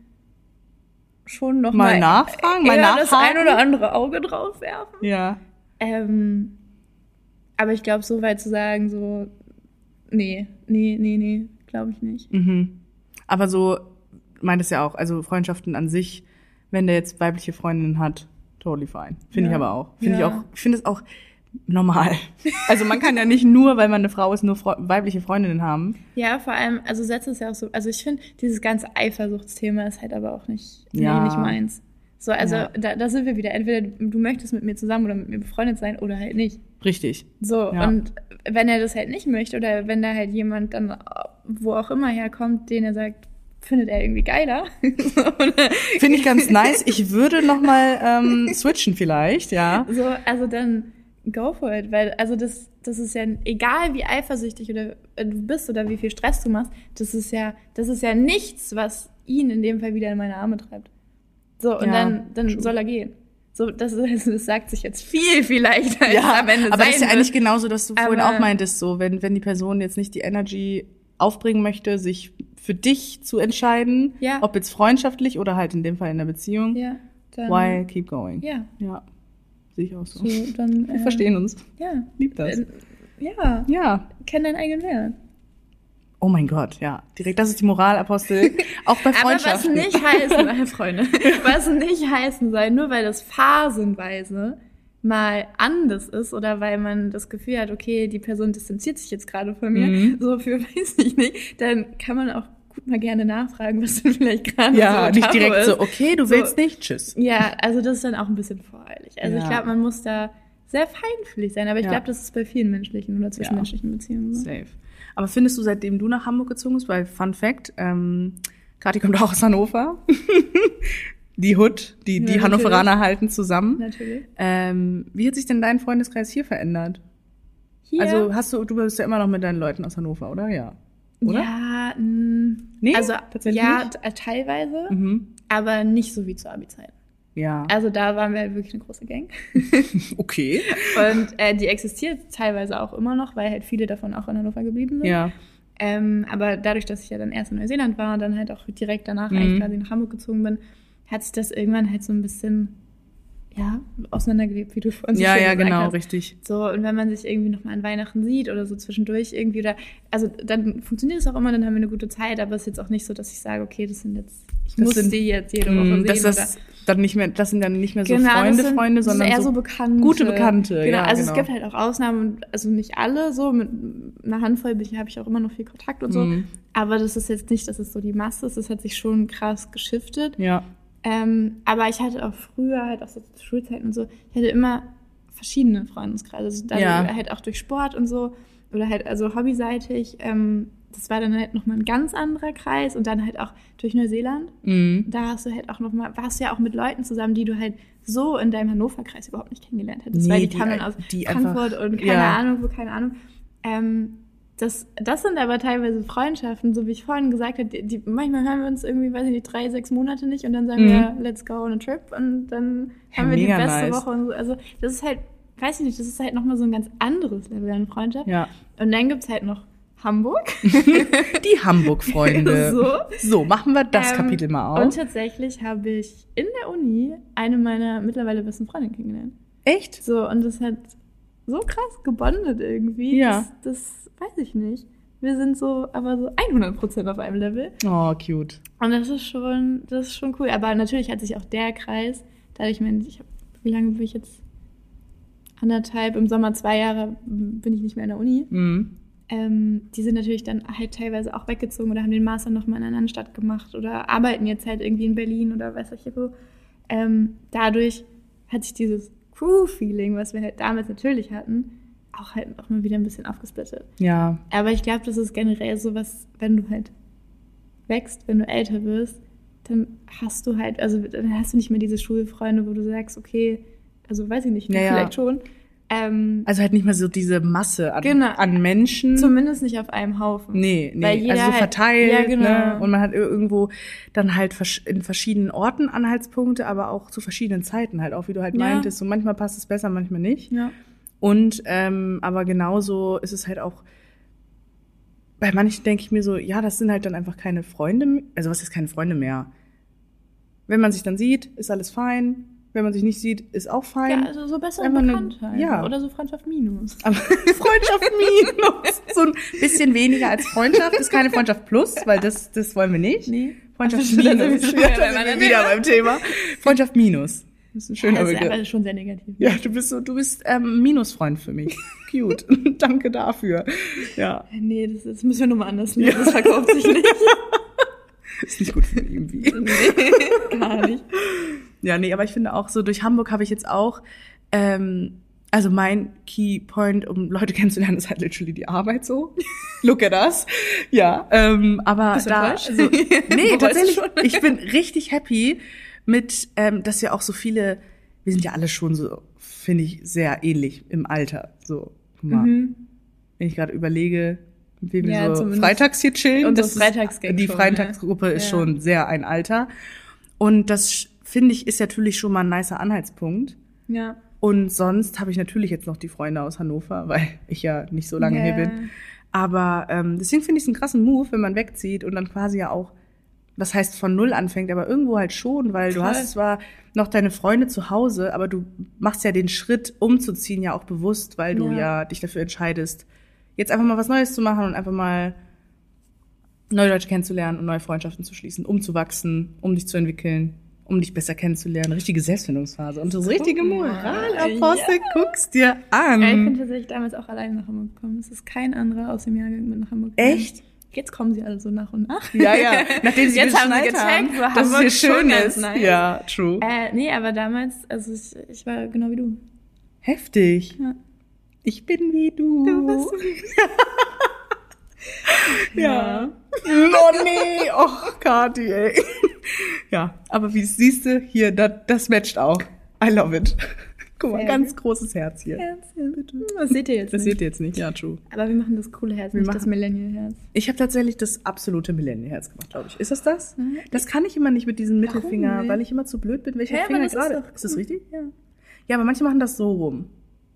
schon noch Mal mal, nachfragen, mal eher das ein oder andere Auge drauf werfen. Ja. Ähm, aber ich glaube, so weit zu sagen, so, nee, nee, nee, nee, glaube ich nicht. Mhm. Aber so meint es ja auch, also Freundschaften an sich, wenn der jetzt weibliche Freundinnen hat, totally fine. Finde ich Ja. aber auch. Finde Ja. ich auch, ich finde es auch normal. Also man kann ja nicht nur, weil man eine Frau ist, nur Fre weibliche Freundinnen haben. Ja, vor allem, also setzt es ja auch so, also ich finde, dieses ganze Eifersuchtsthema ist halt aber auch nicht, Ja. nee, nicht meins. So, also Ja. da, da sind wir wieder. Entweder du möchtest mit mir zusammen oder mit mir befreundet sein oder halt nicht. Richtig. So, Ja. und wenn er das halt nicht möchte oder wenn da halt jemand dann, wo auch immer herkommt, den er sagt, findet er irgendwie geiler. Finde ich ganz nice. Ich würde noch mal ähm, switchen vielleicht, ja. so, also dann go for it, weil, also das, das ist ja, egal wie eifersüchtig oder äh, du bist oder wie viel Stress du machst, das ist ja, das ist ja nichts, was ihn in dem Fall wieder in meine Arme treibt. So, und Ja, dann, dann true. soll er gehen. So, das, ist, das sagt sich jetzt viel, viel leichter, als es am Ende aber das ist ja eigentlich genauso, dass du vorhin Aber- auch meintest, so, wenn, wenn die Person jetzt nicht die Energy aufbringen möchte, sich für dich zu entscheiden, Ja. ob jetzt freundschaftlich oder halt in dem Fall in der Beziehung, Ja, dann, why keep going? Ja, Ja, sehe ich auch so. so, dann, Wir äh, verstehen uns. Ja. Lieb das. Äh, Ja, Ja. kenn deinen eigenen Wert. Oh mein Gott, ja. Direkt, das ist die Moralapostel. Auch bei Aber was Freundschaften. nicht heißen, meine Freunde, was nicht heißen soll, nur weil das phasenweise mal anders ist oder weil man das Gefühl hat, okay, die Person distanziert sich jetzt gerade von mir, Mhm. so für weiß ich nicht, dann kann man auch gut mal gerne nachfragen, was denn vielleicht gerade ja, so nicht direkt ist. so, okay, du So. willst nicht, tschüss. Ja, also das ist dann auch ein bisschen voreilig. Also ich Ja. glaube, man muss da sehr feinfühlig sein, aber ich Ja. glaube, das ist bei vielen menschlichen oder zwischenmenschlichen Beziehungen so. Safe. Aber findest du, seitdem du nach Hamburg gezogen bist, weil Fun Fact, ähm, Kathi kommt auch aus Hannover. die Hood, die, die Ja, Hannoveraner halten zusammen. Natürlich. Ähm, wie hat sich denn dein Freundeskreis hier verändert? Hier, Also hast du, du bist ja immer noch mit deinen Leuten aus Hannover, oder? Ja. Oder? ja, mh, Nee, also tatsächlich ja, teilweise, Mhm. aber nicht so wie zur Abi-Zeit. Ja. Also da waren wir halt wirklich eine große Gang. Okay. Und äh, die existiert teilweise auch immer noch, weil halt viele davon auch in Hannover geblieben sind. Ja. Ähm, aber dadurch, dass ich ja dann erst in Neuseeland war und dann halt auch direkt danach Mhm. eigentlich quasi nach Hamburg gezogen bin, hat sich das irgendwann halt so ein bisschen, ja, auseinandergelebt, wie du vorhin so Ja, ja, genau, hast. richtig. So, und wenn man sich irgendwie nochmal an Weihnachten sieht oder so zwischendurch irgendwie oder, also dann funktioniert es auch immer, dann haben wir eine gute Zeit, aber es ist jetzt auch nicht so, dass ich sage, okay, das sind jetzt, ich Das muss sind- die jetzt jede Woche Mm, sehen. Das, oder, das, dann nicht mehr, das sind dann nicht mehr so Genau, Freunde, sind- Freunde, sondern eher so, so Bekannte. gute Bekannte, Genau, ja, also genau. es gibt halt auch Ausnahmen, und also nicht alle so, mit einer Handvoll habe ich auch immer noch viel Kontakt und so. Mhm. Aber das ist jetzt nicht, dass es so die Masse ist, das hat sich schon krass geschiftet. Ja. Ähm, aber ich hatte auch früher, halt auch so Schulzeiten und so, ich hatte immer verschiedene Freundeskreise. Also dann Ja. halt auch durch Sport und so. Oder halt also hobbyseitig. Ähm, das war dann halt nochmal ein ganz anderer Kreis. Und dann halt auch durch Neuseeland. Mhm. Da hast du halt auch nochmal, warst du ja auch mit Leuten zusammen, die du halt so in deinem Hannover-Kreis überhaupt nicht kennengelernt hättest. Nee, weil die, die- kamen aus die Frankfurt einfach- und keine ja. Ahnung, wo keine Ahnung. Ähm, das, das sind aber teilweise Freundschaften, so wie ich vorhin gesagt habe, die, die, manchmal hören wir uns irgendwie, weiß ich nicht, drei, sechs Monate nicht und dann sagen Mhm. wir, let's go on a trip und dann Ja, haben wir die beste nice. Woche und so. Also das ist halt, weiß ich nicht, das ist halt nochmal so ein ganz anderes Level an Freundschaft. Ja. Und dann gibt's halt noch Hamburg. Die Hamburg-Freunde. So. so, machen wir das Ähm, Kapitel mal Und auf. tatsächlich habe ich in der Uni eine meiner mittlerweile besten Freundinnen kennengelernt. Echt? So, und das hat so krass gebondet irgendwie. Ja. Das, das weiß ich nicht. wir sind so, aber so 100% auf einem Level. Oh, cute. Und das ist schon, das ist schon cool. Aber natürlich hat sich auch der Kreis, dadurch, ich meine, ich hab, wie lange bin ich jetzt? Anderthalb, im Sommer zwei Jahre bin ich nicht mehr in der Uni. Mhm. Ähm, die sind natürlich dann halt teilweise auch weggezogen oder haben den Master nochmal in einer anderen Stadt gemacht oder arbeiten jetzt halt irgendwie in Berlin oder weiß ich wo. Ähm, dadurch hat sich dieses Crew-Feeling, was wir halt damals natürlich hatten, auch halt auch mal wieder ein bisschen aufgesplittet. Ja. Aber ich glaube, das ist generell so was, wenn du halt wächst, wenn du älter wirst, dann hast du halt, also dann hast du nicht mehr diese Schulfreunde, wo du sagst, okay, also weiß ich nicht, Ja, ja. vielleicht schon. Ähm, Also halt nicht mehr so diese Masse an, Genau. an Menschen. zumindest nicht auf einem Haufen. Nee, nee, Weil jeder also so halt- verteilt, Ja, genau. ne? Und man hat ir- irgendwo dann halt in verschiedenen Orten Anhaltspunkte, aber auch zu verschiedenen Zeiten halt auch, wie du halt Ja. meintest. So manchmal passt es besser, manchmal nicht. Ja. Und ähm, aber genauso ist es halt auch. Bei manchen denke ich mir so, ja, das sind halt dann einfach keine Freunde, also was ist keine Freunde mehr? Wenn man sich dann sieht, ist alles fein. Wenn man sich nicht sieht, ist auch fein. Ja, also so besser Einfach eine- Bekanntheit. ja. Oder so Freundschaft minus. Aber Freundschaft minus. So ein bisschen weniger als Freundschaft ist keine Freundschaft plus, weil das, das wollen wir nicht. Nee. Freundschaft Ach, das ist minus. Ja, wieder wieder Thema. beim Thema. Freundschaft minus. Das ist ein schöner das ist Begriff. aber schon sehr negativ. Ja, du bist so, du bist ähm, Minusfreund für mich. Cute. Danke dafür. Ja, Nee, das, das müssen wir nochmal anders nehmen. Das verkauft sich nicht. ist nicht gut für mich irgendwie. nee, gar nicht. Ja, nee, aber ich finde auch so, durch Hamburg habe ich jetzt auch, ähm, also mein Key Point, um Leute kennenzulernen, ist halt literally die Arbeit so. Look at us. Ja, ähm, aber da, also, nee, tatsächlich, ich bin richtig happy mit, ähm, dass wir auch so viele, wir sind ja alle schon so, finde ich, sehr ähnlich im Alter. So, guck mal, Mhm. wenn ich gerade überlege, mit wem Ja, wir so freitags hier chillen. unsere das ist- Freitagsgang Die Freitagsgruppe ist Ja. schon sehr ein Alter. Und das finde ich ist natürlich schon mal ein nicer Anhaltspunkt. Ja. Und sonst habe ich natürlich jetzt noch die Freunde aus Hannover, weil ich ja nicht so lange Ja. hier bin. Aber ähm, deswegen finde ich es einen krassen Move, wenn man wegzieht und dann quasi ja auch, was heißt von null anfängt, aber irgendwo halt schon, weil du Voll. hast zwar noch deine Freunde zu Hause, aber du machst ja den Schritt umzuziehen ja auch bewusst, weil du Ja. ja, dich dafür entscheidest, jetzt einfach mal was Neues zu machen und einfach mal neue Leute kennenzulernen und neue Freundschaften zu schließen, um zu wachsen, um dich zu entwickeln, um dich besser kennenzulernen. Richtige Selbstfindungsphase. Und das richtige. Moralapostel guckst dir an. Ja, ich bin tatsächlich damals auch alleine nach Hamburg gekommen. Es ist kein anderer aus dem Jahrgang mit nach Hamburg gekommen. Echt? Jetzt kommen sie alle so nach und nach. Ja, ja. Nachdem sie Jetzt haben sie geschnallt haben, gecheckt, so dass es Hamburg hier ist schon schön ist. nice. Ja, true. Äh, nee, aber damals, also ich, ich war genau wie du. Heftig. Ja. Ich bin wie du. Du bist ja. Oh nee, och, Kati, ey. Ja, aber wie siehst du, hier, das, das matcht auch. I love it. Guck mal, ganz großes Herz hier. Herzchen, bitte. Das seht ihr jetzt Das nicht. seht ihr jetzt nicht, ja, true. Aber wir machen das coole Herz, Wir nicht machen- das Millennial-Herz. Ich habe tatsächlich das absolute Millennial-Herz gemacht, glaube ich. Ist das das? Mhm. Das kann ich immer nicht mit diesem Warum Mittelfinger, nicht? weil ich immer zu blöd bin, welcher Hä, Finger das ist gerade. doch Ist, das richtig? Ja. Ja, aber manche machen das so rum.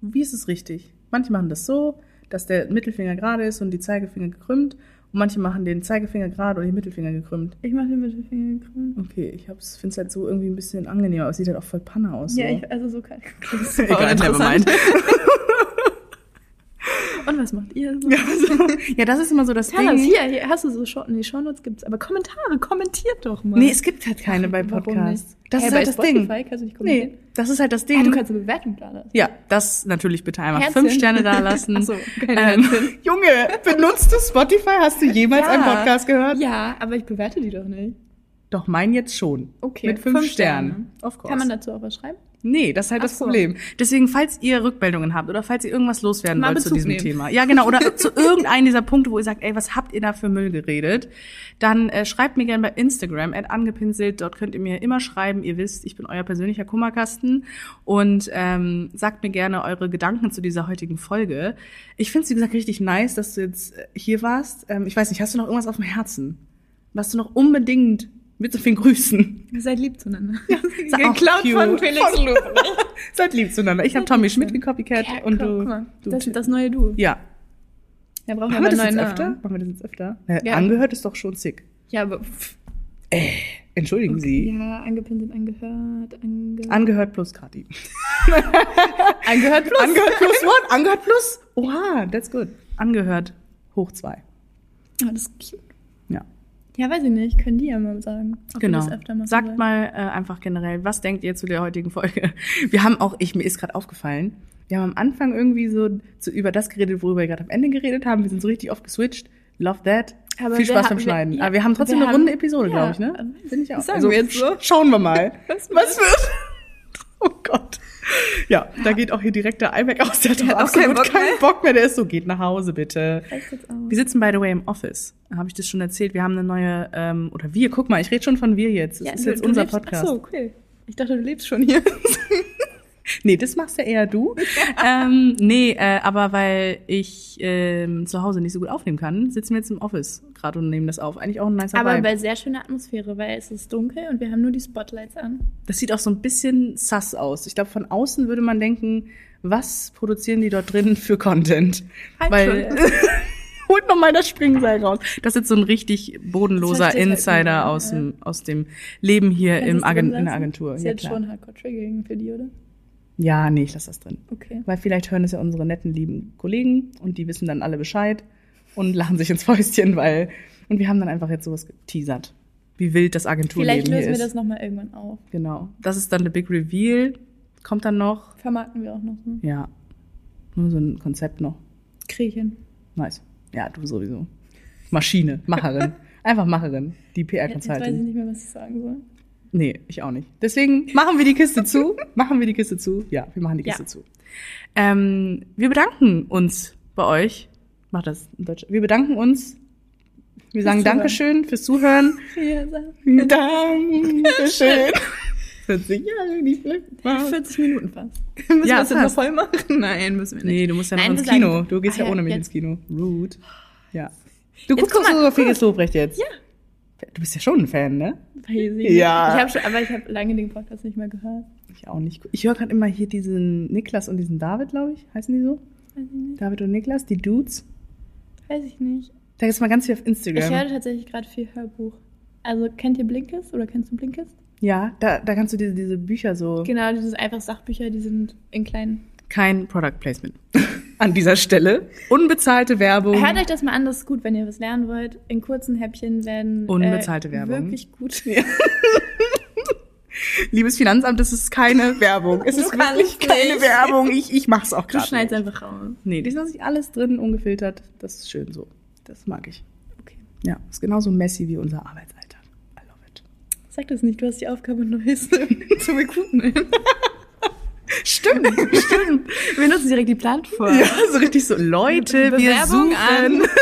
Wie ist es richtig? Manche machen das so, dass der Mittelfinger gerade ist und die Zeigefinger gekrümmt. Und manche machen den Zeigefinger gerade und den Mittelfinger gekrümmt. Ich mach den Mittelfinger gekrümmt. Okay, ich finde es halt so irgendwie ein bisschen angenehmer, aber es sieht halt auch voll Panne aus. Ja, so. ich, also so kann ich. Egal, nevermind. Und was macht ihr so? ja, so. ja, das ist immer so das Ja, das Ding. hier, hier hast du so Show, nee, Shownotes gibt's, aber Kommentare, kommentiert doch mal. Nee, es gibt halt keine bei Warum Podcasts. Das Hä, ist bei halt das Spotify Ding. kannst du nicht kommentieren? Nee, das ist halt das Ding. Ah, du kannst eine Bewertung da lassen. Ja, das natürlich bitte einmal Herzchen. fünf Sterne da lassen. Ach so, keine ähm. Junge, benutzt du Spotify? Hast du jemals einen Podcast gehört? Ja, aber ich bewerte die doch nicht. Doch, mein jetzt schon. Okay, Mit fünf, fünf Sternen. Sterne. Of course. Kann man dazu auch was schreiben? Nee, das ist halt Ach das so. Problem. Deswegen, falls ihr Rückmeldungen habt oder falls ihr irgendwas loswerden Mal wollt zu Bezug diesem nehmen. Thema. Ja, genau. Oder zu irgendeinem dieser Punkte, wo ihr sagt, ey, was habt ihr da für Müll geredet? Dann äh, schreibt mir gerne bei Instagram, at angepinselt. Dort könnt ihr mir immer schreiben. Ihr wisst, ich bin euer persönlicher Kummerkasten. Und ähm, sagt mir gerne eure Gedanken zu dieser heutigen Folge. Ich finde es, wie gesagt, richtig nice, dass du jetzt äh, hier warst. Ähm, ich weiß nicht, hast du noch irgendwas auf dem Herzen? Was du noch unbedingt mit so vielen Grüßen Seid lieb zueinander. Auch Geklaut von Felix Luf. Seid lieb zueinander. Ich habe Tommy Schmidt zueinander. gecopycat Ja, und guck du. mal, du das, das neue Du. ja. Da brauchen wir aber das neuen jetzt öfter? Machen wir das jetzt öfter? Ja, Ja. Angehört ist doch schon sick. Ja, aber pff, Entschuldigen Sie. ja, angepinselt, angehört, ange Angehört plus Kati. angehört plus. Angehört plus what? Angehört plus? Oha, that's good. Angehört hoch zwei. Oh, das ist cute. Ja. Weiß ich nicht. Können die ja mal sagen. Wir Genau. machen Sagt mal äh, einfach generell, was denkt ihr zu der heutigen Folge? Wir haben auch, ich mir ist gerade aufgefallen, wir haben am Anfang irgendwie so zu, über das geredet, worüber wir gerade am Ende geredet haben. Wir sind so richtig oft geswitcht. Love that. Aber Viel wir Spaß beim wir- Schneiden. ja, Aber wir haben trotzdem wir eine runde haben- Episode, ja, glaube ich, ne? ähm, Finde ich auch. sagen wir jetzt so. sch- Schauen wir mal. Was Was wird? Oh Gott. Ja, da geht auch hier direkt der iMac aus. Der hat, Der hat auch keinen absolut Bock keinen mehr. Bock mehr. Der ist so, geht nach Hause bitte. Wir sitzen, by the way, im Office. Habe ich das schon erzählt? Wir haben eine neue, ähm, oder wir, guck mal, ich rede schon von wir jetzt. Das ist du- jetzt du unser lebst- Podcast. Ach so, okay. Ich dachte, du lebst schon hier. Nee, das machst ja eher du. ähm, nee, äh, aber weil ich ähm, zu Hause nicht so gut aufnehmen kann, sitzen wir jetzt im Office gerade und nehmen das auf. Eigentlich auch ein nicer Aber Vibe. bei sehr schöner Atmosphäre, weil es ist dunkel und wir haben nur die Spotlights an. Das sieht auch so ein bisschen sass aus. Ich glaube, von außen würde man denken, was produzieren die dort drin für Content? Halt Weil holt noch mal das Springseil raus. Das ist jetzt so ein richtig bodenloser Das halt Insider niemand, aus ja. dem aus dem Leben hier im du's Agen drin in der? Agentur. Ist Ja, jetzt klar. schon hardcore triggering für die, oder? Ja, nee, ich lasse das drin. Okay. Weil vielleicht hören es ja unsere netten, lieben Kollegen und die wissen dann alle Bescheid und lachen sich ins Fäustchen, weil. Und wir haben dann einfach jetzt sowas geteasert. Wie wild das Agenturleben Vielleicht lösen wir ist. das nochmal irgendwann auf. Genau. Das ist dann der Big Reveal. Kommt dann noch. Vermarkten wir auch noch so. Ja. Nur so ein Konzept noch. Kriechen. Nice. Ja, du sowieso. Maschine, Macherin. Einfach Macherin. Die Jetzt, jetzt weiß ich PR-Consulting. nicht mehr, was ich sagen soll. Nee, ich auch nicht. Deswegen machen wir die Kiste zu. Machen wir die Kiste zu. Ja, wir machen die Ja. Kiste zu. Ähm, wir bedanken uns bei euch. Mach das in Deutsch. Wir bedanken uns. Wir sagen. Dankeschön fürs Zuhören. Ja, Dankeschön. 40 Jahre, die Flip. 40 Minuten fast. Müssen Ja, wir das jetzt noch voll machen? Nein, müssen wir nicht. Nee, du musst ja noch Nein, ins wir sagen- Kino. Du gehst Ah ja ohne mich jetzt- ins Kino. Rude. Ja. Du Jetzt guckst guck mal, so Felix Lobrecht jetzt. Ja. Du bist ja schon ein Fan, ne? Weiß ich. Ja. Ich habe schon, aber ich habe lange den Podcast nicht mehr gehört. Ich auch nicht. Ich höre gerade immer hier diesen Niklas und diesen David, glaube ich. Heißen die so? Weiß ich nicht. David und Niklas, die Dudes. Weiß ich nicht. Da ist mal ganz viel auf Ich Instagram. höre tatsächlich gerade viel Hörbuch. Also kennt ihr Blinkist oder kennst du Blinkist? ja, da, da kannst du diese, diese Bücher so. Genau, diese einfach Sachbücher, die sind in kleinen. Kein Product Placement. An dieser Stelle. Unbezahlte Werbung. Hört euch das mal an, das ist gut, wenn ihr was lernen wollt. In kurzen Häppchen werden Unbezahlte äh, Werbung. wirklich gut. Liebes Finanzamt, das ist keine Werbung. Es Du ist wirklich keine nicht. Werbung. Ich, ich mach's auch Du gerade. schneidest nicht. einfach raus. Nee, die lasse ich alles drin, ungefiltert. Das ist schön so. Das mag ich. Okay. Ja, ist genauso messy wie unser Arbeitsalltag. I love it. Sag das nicht, du hast die Aufgabe, Neues zu recruiten. Stimmt, stimmt. Wir nutzen direkt die Plattform. Ja, so richtig so, Leute, wir suchen. an.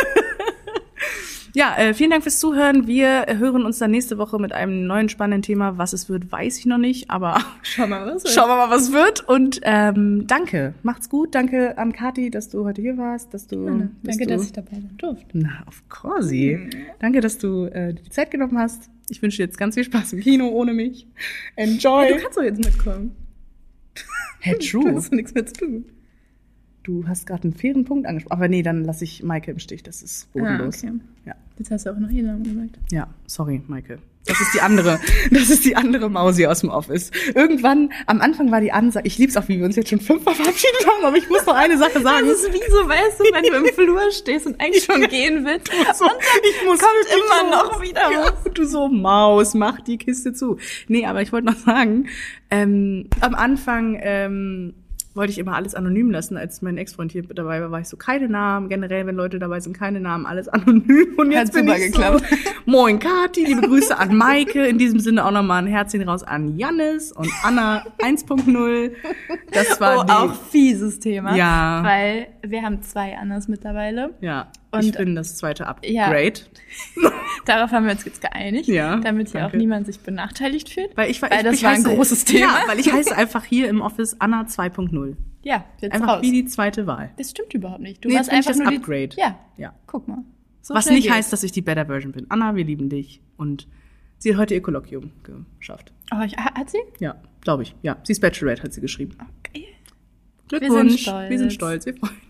Ja, äh, vielen Dank fürs Zuhören. Wir hören uns dann nächste Woche mit einem neuen spannenden Thema. Was es wird, weiß ich noch nicht, aber Schau mal, was schauen wir mal, was wird. Und ähm, danke, macht's gut. Danke an Kathi, dass du heute hier warst, dass du, Danke, dass, Danke du, dass ich dabei sein durfte. na, of course. Danke, dass du äh, die Zeit genommen hast. Ich wünsche dir jetzt ganz viel Spaß im Kino ohne mich. Enjoy. Du kannst doch jetzt mitkommen. Hey, Du true. hast nichts mehr zu tun. Du hast gerade einen fairen Punkt angesprochen. Aber nee, dann lasse ich Maike im Stich. Das ist bodenlos. Ah, okay. Ja. Jetzt hast du auch noch ihren Namen gesagt. Ja, sorry, Maike. Das ist die andere, das ist die andere Mausi aus dem Office. Irgendwann, am Anfang war die Ansage, ich lieb's auch, wie wir uns jetzt schon fünfmal verabschiedet haben, aber ich muss noch eine Sache sagen. Das ist wie so, weißt du, wenn du im Flur stehst und eigentlich schon gehen willst. so, ich muss kommt immer los. noch wieder ja, Du so, Maus, mach die Kiste zu. Nee, aber ich wollte noch sagen, ähm, am Anfang ähm, wollte ich immer alles anonym lassen. Als mein Ex-Freund hier dabei war, war ich so, keine Namen. Generell, wenn Leute dabei sind, keine Namen, alles anonym. Und jetzt Hat bin super ich geklappt. so, moin Kati, liebe Grüße an Maike. In diesem Sinne auch nochmal ein Herzchen raus an Jannis und Anna 1.0. Das war oh, die... auch fieses Thema. Ja. Weil wir haben zwei Annas mittlerweile. ja, ich Und- bin das zweite Ja. Upgrade. Darauf haben wir uns jetzt geeinigt. Ja, Damit hier auch danke. niemand sich benachteiligt fühlt. Weil ich, Weil ich, das ich war ein heiße, großes Thema. Ja, weil ich heiße einfach hier im Office Anna 2.0. Ja, jetzt Einfach raus. wie die zweite Wahl. das stimmt überhaupt nicht. Du Nee, warst ich einfach das nur Upgrade. Die, ja, Ja. guck mal. So Was nicht geht's. heißt, dass ich die Better Version bin. Anna, wir lieben dich. Und sie hat heute ihr Kolloquium geschafft. Oh, ich, ha- hat sie? Ja, glaube ich. Ja, sie ist Bachelorette, hat sie geschrieben. Okay. Glückwunsch. stolz. Wir sind stolz. Wir freuen uns.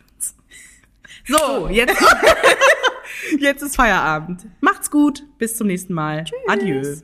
So, jetzt, jetzt ist Feierabend. Macht's gut. Bis zum nächsten Mal. Adieu.